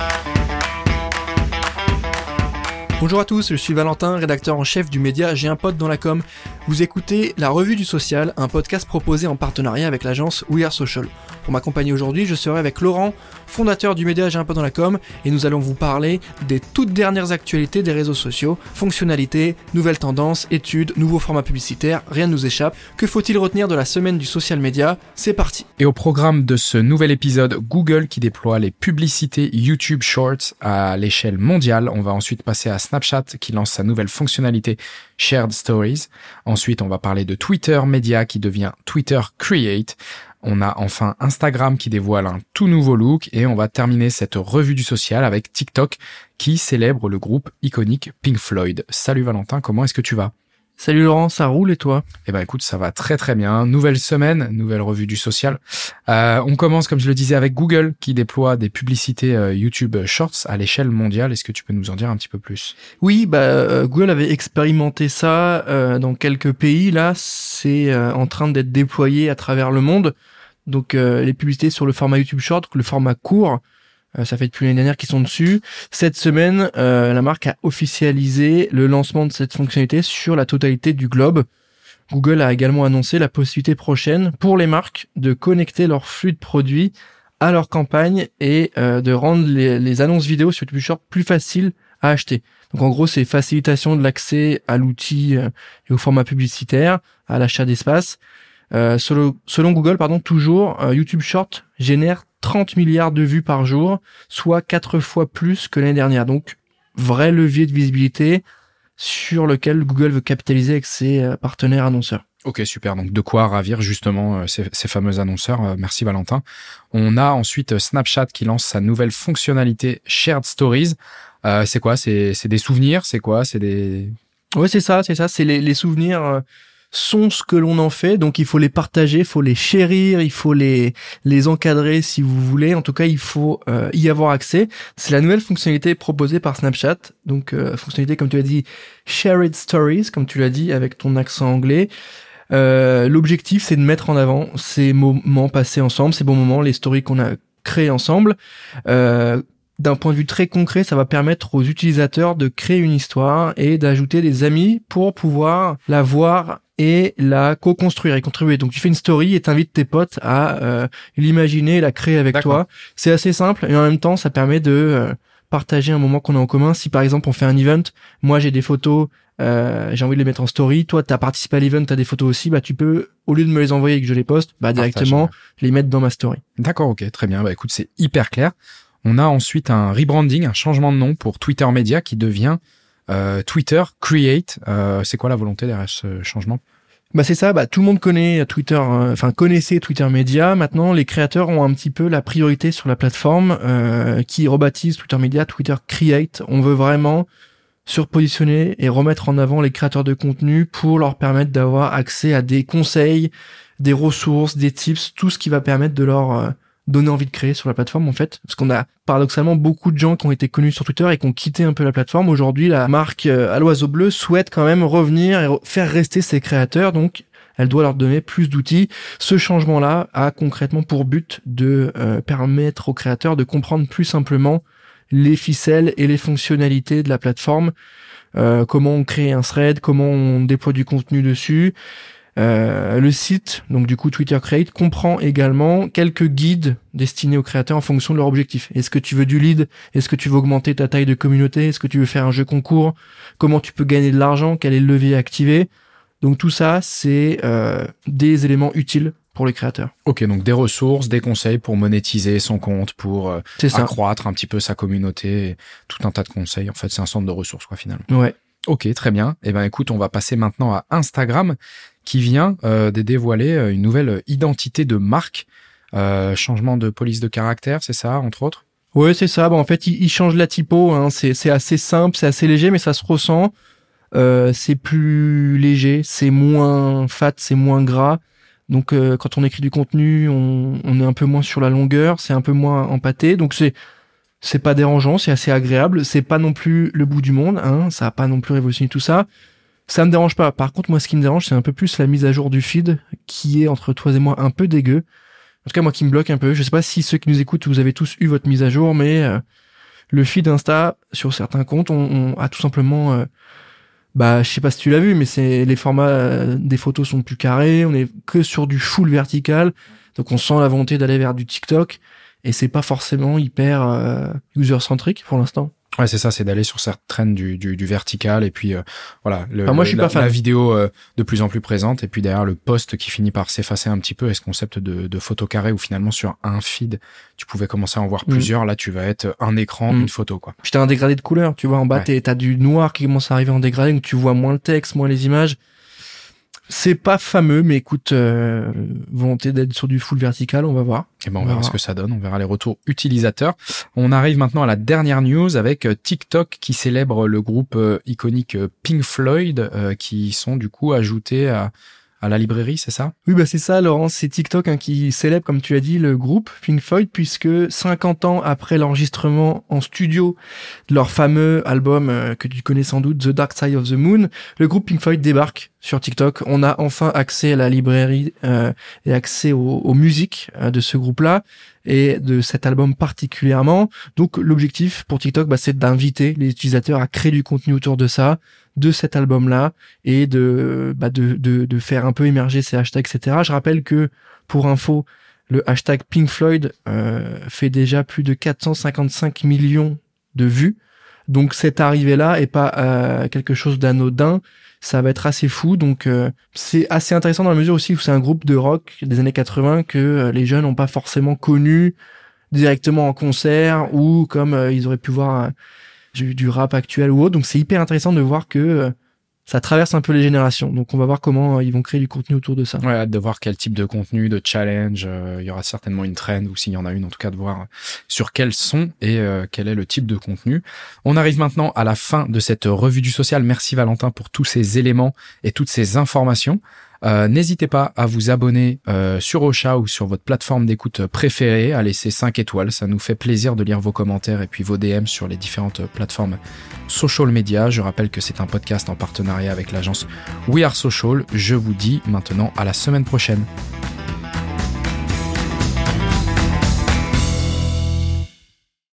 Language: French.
Bye. Bonjour à tous, je suis Valentin, rédacteur en chef du média J'ai un pote dans la com. Vous écoutez La Revue du Social, un podcast proposé en partenariat avec l'agence We Are Social. Pour m'accompagner aujourd'hui, je serai avec Laurent, fondateur du média J'ai un pote dans la com, et nous allons vous parler des toutes dernières actualités des réseaux sociaux, fonctionnalités, nouvelles tendances, études, nouveaux formats publicitaires, rien ne nous échappe. Que faut-il retenir de la semaine du social media C'est parti Et au programme de ce nouvel épisode, Google qui déploie les publicités YouTube Shorts à l'échelle mondiale. On va ensuite passer à Snapchat qui lance sa nouvelle fonctionnalité Shared Stories. Ensuite, on va parler de Twitter Media qui devient Twitter Create. On a enfin Instagram qui dévoile un tout nouveau look et on va terminer cette revue du social avec TikTok qui célèbre le groupe iconique Pink Floyd. Salut Valentin, comment est-ce que tu vas? Salut Laurent, ça roule et toi? Eh ben écoute, ça va très très bien. Nouvelle semaine, nouvelle revue du social. Euh, on commence, comme je le disais, avec Google qui déploie des publicités euh, YouTube Shorts à l'échelle mondiale. Est-ce que tu peux nous en dire un petit peu plus? Oui, bah euh, Google avait expérimenté ça euh, dans quelques pays. Là, c'est euh, en train d'être déployé à travers le monde. Donc les publicités sur le format YouTube Short, le format court. Ça fait depuis l'année dernière qu'ils sont dessus. Cette semaine, la marque a officialisé le lancement de cette fonctionnalité sur la totalité du globe. Google a également annoncé la possibilité prochaine pour les marques de connecter leur flux de produits à leur campagne et euh, de rendre les, les, annonces vidéo sur YouTube Short plus faciles à acheter. Donc en gros, c'est facilitation de l'accès à l'outil euh, et au format publicitaire, à l'achat d'espace. Euh, selon, selon, Google, pardon, toujours, euh, YouTube Short génère 30 milliards de vues par jour, soit quatre fois plus que l'année dernière. Donc vrai levier de visibilité sur lequel Google veut capitaliser avec ses euh, partenaires annonceurs. Ok, super. Donc de quoi ravir justement euh, ces, ces fameux annonceurs. Euh, merci Valentin. On a ensuite Snapchat qui lance sa nouvelle fonctionnalité Shared Stories. Euh, c'est quoi? C'est des souvenirs? C'est quoi? C'est des... Ouais, c'est ça, c'est ça. C'est les, les, souvenirs sont ce que l'on en fait, donc il faut les partager, il faut les chérir, il faut les les encadrer si vous voulez. En tout cas, il faut euh, y avoir accès. C'est la nouvelle fonctionnalité proposée par Snapchat, donc euh, fonctionnalité comme tu as dit, shared stories, comme tu l'as dit avec ton accent anglais. Euh, L'objectif, c'est de mettre en avant ces moments passés ensemble, ces bons moments, les stories qu'on a créés ensemble. Euh, d'un point de vue très concret, ça va permettre aux utilisateurs de créer une histoire et d'ajouter des amis pour pouvoir la voir et la co-construire et contribuer. Donc tu fais une story et t'invites tes potes à euh, l'imaginer la créer avec toi. C'est assez simple et en même temps ça permet de euh, partager un moment qu'on a en commun. Si par exemple on fait un event, moi j'ai des photos, euh, j'ai envie de les mettre en story, toi t'as participé à l'event, t'as des photos aussi, bah tu peux au lieu de me les envoyer et que je les poste, bah directement Partage, les mettre dans ma story. D'accord, ok, très bien. Bah écoute, c'est hyper clair. On a ensuite un rebranding, un changement de nom pour Twitter Media qui devient Twitter Create. Euh, c'est quoi la volonté derrière ce changement? Bah c'est ça, bah tout le monde connaît Twitter, enfin connaissait Twitter Media. Maintenant, les créateurs ont un petit peu la priorité sur la plateforme euh, qui rebaptise Twitter Media Twitter Create. On veut vraiment surpositionner et remettre en avant les créateurs de contenu pour leur permettre d'avoir accès à des conseils, des ressources, des tips, tout ce qui va permettre de leur euh, donner envie de créer sur la plateforme en fait. Parce qu'on a paradoxalement beaucoup de gens qui ont été connus sur Twitter et qui ont quitté un peu la plateforme. Aujourd'hui la marque euh, à l'oiseau bleu souhaite quand même revenir et faire rester ses créateurs. Donc elle doit leur donner plus d'outils. Ce changement là a concrètement pour but de euh, permettre aux créateurs de comprendre plus simplement les ficelles et les fonctionnalités de la plateforme. Euh, comment on crée un thread comment on déploie du contenu dessus euh, le site, donc du coup Twitter Create, comprend également quelques guides destinés aux créateurs en fonction de leur objectif. Est-ce que tu veux du lead? Est-ce que tu veux augmenter ta taille de communauté? Est-ce que tu veux faire un jeu concours? Comment tu peux gagner de l'argent? Quel est le levier activé Donc tout ça, c'est euh, des éléments utiles pour les créateurs. Ok, donc des ressources, des conseils pour monétiser son compte, pour euh, accroître un petit peu sa communauté, tout un tas de conseils. En fait, c'est un centre de ressources, quoi, finalement. Ouais. Ok, très bien. Eh ben, écoute, on va passer maintenant à Instagram, qui vient euh, de dévoiler euh, une nouvelle identité de marque, euh, changement de police de caractère, c'est ça, entre autres? Ouais, c'est ça. Bon, en fait, il, il change la typo. Hein. C'est, c'est assez simple, c'est assez léger, mais ça se ressent. Euh, c'est plus léger, c'est moins fat, c'est moins gras. Donc, euh, quand on écrit du contenu, on, on, est un peu moins sur la longueur, c'est un peu moins empâté. Donc, c'est c'est pas dérangeant, c'est assez agréable. C'est pas non plus le bout du monde, hein. Ça a pas non plus révolutionné tout ça. Ça me dérange pas. Par contre, moi, ce qui me dérange, c'est un peu plus la mise à jour du feed, qui est entre toi et moi un peu dégueu. En tout cas, moi, qui me bloque un peu. Je sais pas si ceux qui nous écoutent, vous avez tous eu votre mise à jour, mais euh, le feed Insta sur certains comptes, on, a tout simplement, euh, bah, je sais pas si tu l'as vu, mais c'est les formats euh, des photos sont plus carrés, on est que sur du full vertical, donc on sent la volonté d'aller vers du TikTok et c'est pas forcément hyper euh, user centrique pour l'instant. Ouais, c'est ça, c'est d'aller sur cette traîne du, du, du, vertical et puis euh, voilà, le, moi, je suis la, pas fan. la vidéo euh, de plus en plus présente et puis derrière le post qui finit par s'effacer un petit peu et ce concept de, de photo carré où finalement sur un feed tu pouvais commencer à en voir Mm. plusieurs, là tu vas être un écran, Mm. une photo quoi. Puis t'as un dégradé de couleur, tu vois, en bas Ouais. t'as du noir qui commence à arriver en dégradé, donc tu vois moins le texte, moins les images. C'est pas fameux, mais écoute, euh, volonté d'être sur du full vertical, on va voir. Et ben on On verra verra. ce que ça donne, on verra les retours utilisateurs. On arrive maintenant à la dernière news avec euh, TikTok qui célèbre le groupe euh, iconique Pink Floyd euh, qui sont du coup ajoutés à, à la librairie, c'est ça? Oui, bah c'est ça, Laurence, c'est TikTok hein, qui célèbre, comme tu as dit, le groupe Pink Floyd, puisque 50 ans après l'enregistrement en studio de leur fameux album euh, que tu connais sans doute, The Dark Side of the Moon, le groupe Pink Floyd débarque sur TikTok. On a enfin accès à la librairie euh, et accès aux, musiques euh, de ce groupe-là et de cet album particulièrement. Donc l'objectif pour TikTok, bah, c'est d'inviter les utilisateurs à créer du contenu autour de ça, de cet album-là, et de, bah, faire un peu émerger ces hashtags, etc. Je rappelle que, pour info, le hashtag Pink Floyd euh, fait déjà plus de 455 millions de vues. Donc cette arrivée-là est pas euh, quelque chose d'anodin, ça va être assez fou. Donc euh, c'est assez intéressant dans la mesure aussi où c'est un groupe de rock des années 80 que euh, les jeunes n'ont pas forcément connu directement en concert ou comme ils auraient pu voir du, du rap actuel ou autre. Donc c'est hyper intéressant de voir que ça traverse un peu les générations. Donc on va voir comment euh, ils vont créer du contenu autour de ça. Ouais, hâte de voir quel type de contenu, de challenge, euh, il y aura certainement une trend ou s'il y en a une en tout cas de voir sur quels sont et euh, quel est le type de contenu. On arrive maintenant à la fin de cette revue du social. Merci Valentin pour tous ces éléments et toutes ces informations. Euh, N'hésitez pas à vous abonner euh, sur Ocha ou sur votre plateforme d'écoute préférée, à laisser 5 étoiles. Ça nous fait plaisir de lire vos commentaires et puis vos DM sur les différentes plateformes social media. Je rappelle que c'est un podcast en partenariat avec l'agence We Are Social. Je vous dis maintenant à la semaine prochaine.